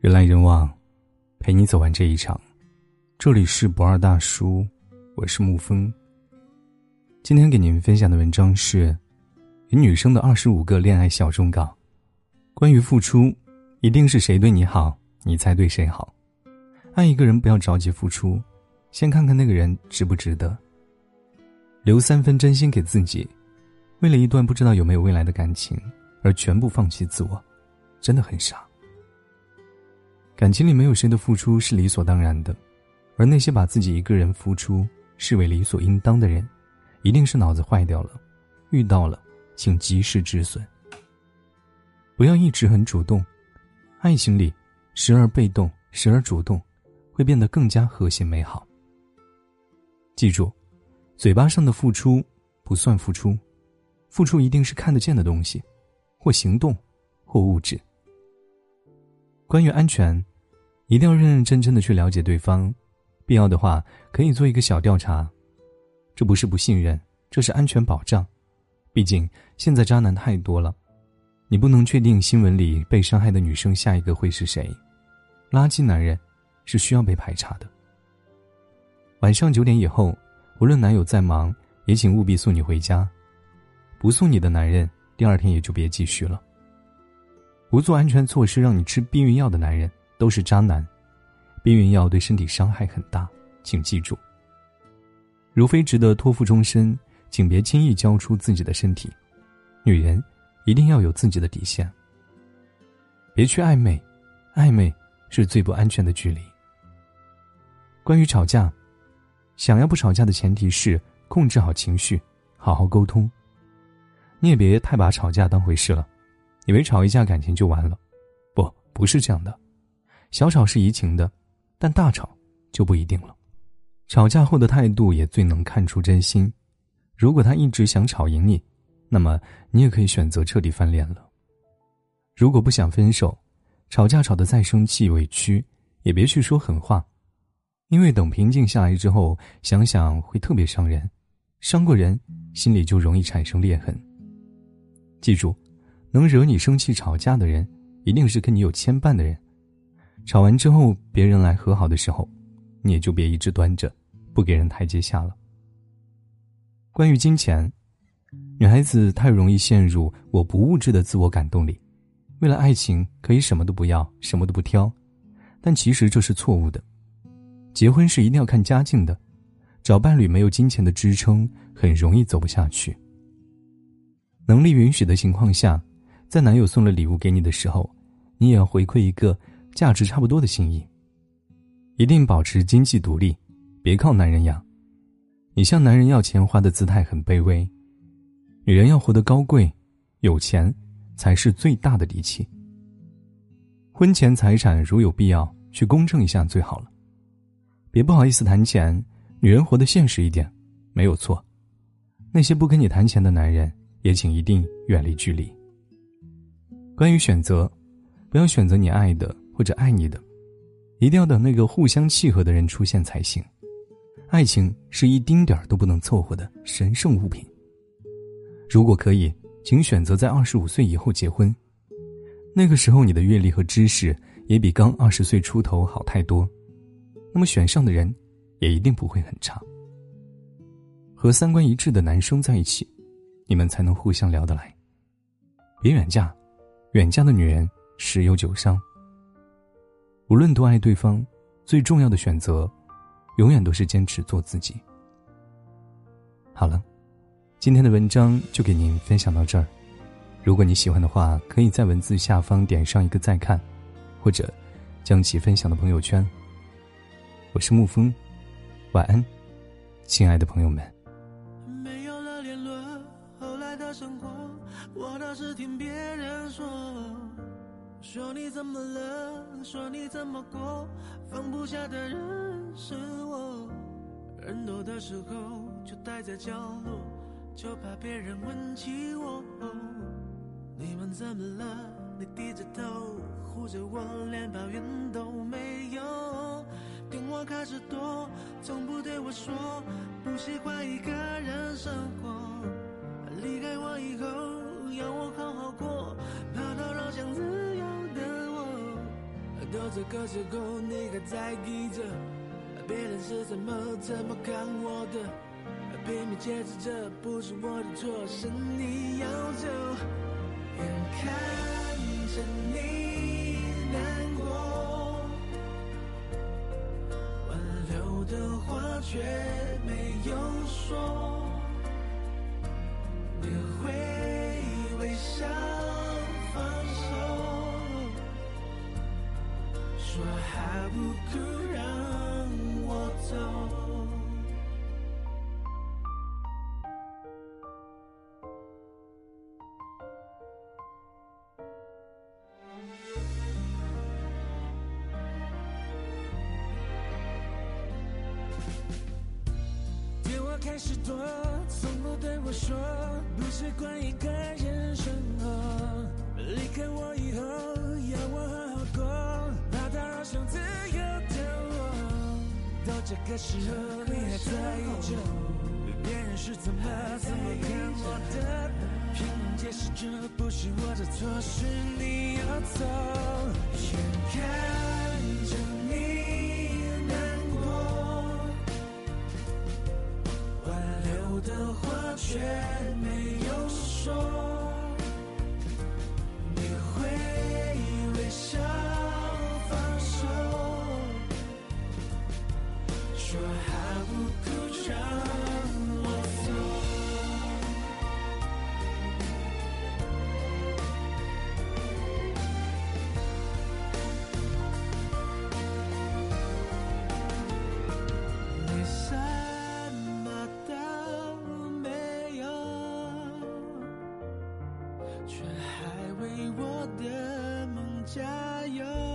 人来人往，陪你走完这一场。这里是不二大叔，我是沐风。今天给您分享的文章是《与女生的二十五个恋爱小忠告》。关于付出，一定是谁对你好，你才对谁好。爱一个人，不要着急付出，先看看那个人值不值得。留三分真心给自己，为了一段不知道有没有未来的感情而全部放弃自我，真的很傻。感情里没有谁的付出是理所当然的，而那些把自己一个人付出视为理所应当的人，一定是脑子坏掉了。遇到了，请及时止损。不要一直很主动，爱情里时而被动，时而主动，会变得更加和谐美好。记住，嘴巴上的付出不算付出，付出一定是看得见的东西，或行动，或物质。关于安全，一定要认认真真的去了解对方，必要的话可以做一个小调查。这不是不信任，这是安全保障。毕竟现在渣男太多了，你不能确定新闻里被伤害的女生下一个会是谁。垃圾男人是需要被排查的。晚上九点以后，无论男友再忙，也请务必送你回家。不送你的男人，第二天也就别继续了。不做安全措施让你吃避孕药的男人都是渣男，避孕药对身体伤害很大，请记住。如非值得托付终身，请别轻易交出自己的身体。女人一定要有自己的底线。别去暧昧，暧昧是最不安全的距离。关于吵架，想要不吵架的前提是控制好情绪，好好沟通。你也别太把吵架当回事了。以为吵一架感情就完了，不，不是这样的。小吵是怡情的，但大吵就不一定了。吵架后的态度也最能看出真心。如果他一直想吵赢你，那么你也可以选择彻底翻脸了。如果不想分手，吵架吵得再生气委屈，也别去说狠话，因为等平静下来之后，想想会特别伤人，伤过人，心里就容易产生裂痕。记住。能惹你生气、吵架的人，一定是跟你有牵绊的人。吵完之后，别人来和好的时候，你也就别一直端着，不给人台阶下了。关于金钱，女孩子太容易陷入“我不物质”的自我感动里，为了爱情可以什么都不要，什么都不挑，但其实这是错误的。结婚是一定要看家境的，找伴侣没有金钱的支撑，很容易走不下去。能力允许的情况下。在男友送了礼物给你的时候，你也要回馈一个价值差不多的心意。一定保持经济独立，别靠男人养。你向男人要钱花的姿态很卑微。女人要活得高贵，有钱才是最大的底气。婚前财产如有必要去公证一下最好了。别不好意思谈钱，女人活得现实一点，没有错。那些不跟你谈钱的男人，也请一定远离距离。关于选择，不要选择你爱的或者爱你的，一定要等那个互相契合的人出现才行。爱情是一丁点儿都不能凑合的神圣物品。如果可以，请选择在二十五岁以后结婚，那个时候你的阅历和知识也比刚二十岁出头好太多，那么选上的人也一定不会很差。和三观一致的男生在一起，你们才能互相聊得来。别远嫁。远嫁的女人十有九伤。无论多爱对方，最重要的选择，永远都是坚持做自己。好了，今天的文章就给您分享到这儿。如果你喜欢的话，可以在文字下方点上一个再看，或者将其分享到朋友圈。我是沐风，晚安，亲爱的朋友们。说你怎么了，说你怎么过，放不下的人是我。人多的时候就待在角落，就怕别人问起我。你们怎么了？你低着头护着我，连抱怨都没有。电话开始多，从不对我说不喜欢一个人生活。离开我以后。这个时候你还在意着别人是怎么怎么看我的？拼命解释这不是我的错，是你要走。眼看着你难过，挽留的话却没有说，说还不哭让我走。电话开始多，从不对我说，不习惯一个人生活。离开我以后，这个时候，你还在意着别人是怎么怎么看我的？拼命解释这不是我的错，是你要走。眼看着你难过。挽留的话却没有说，却还为我的梦加油。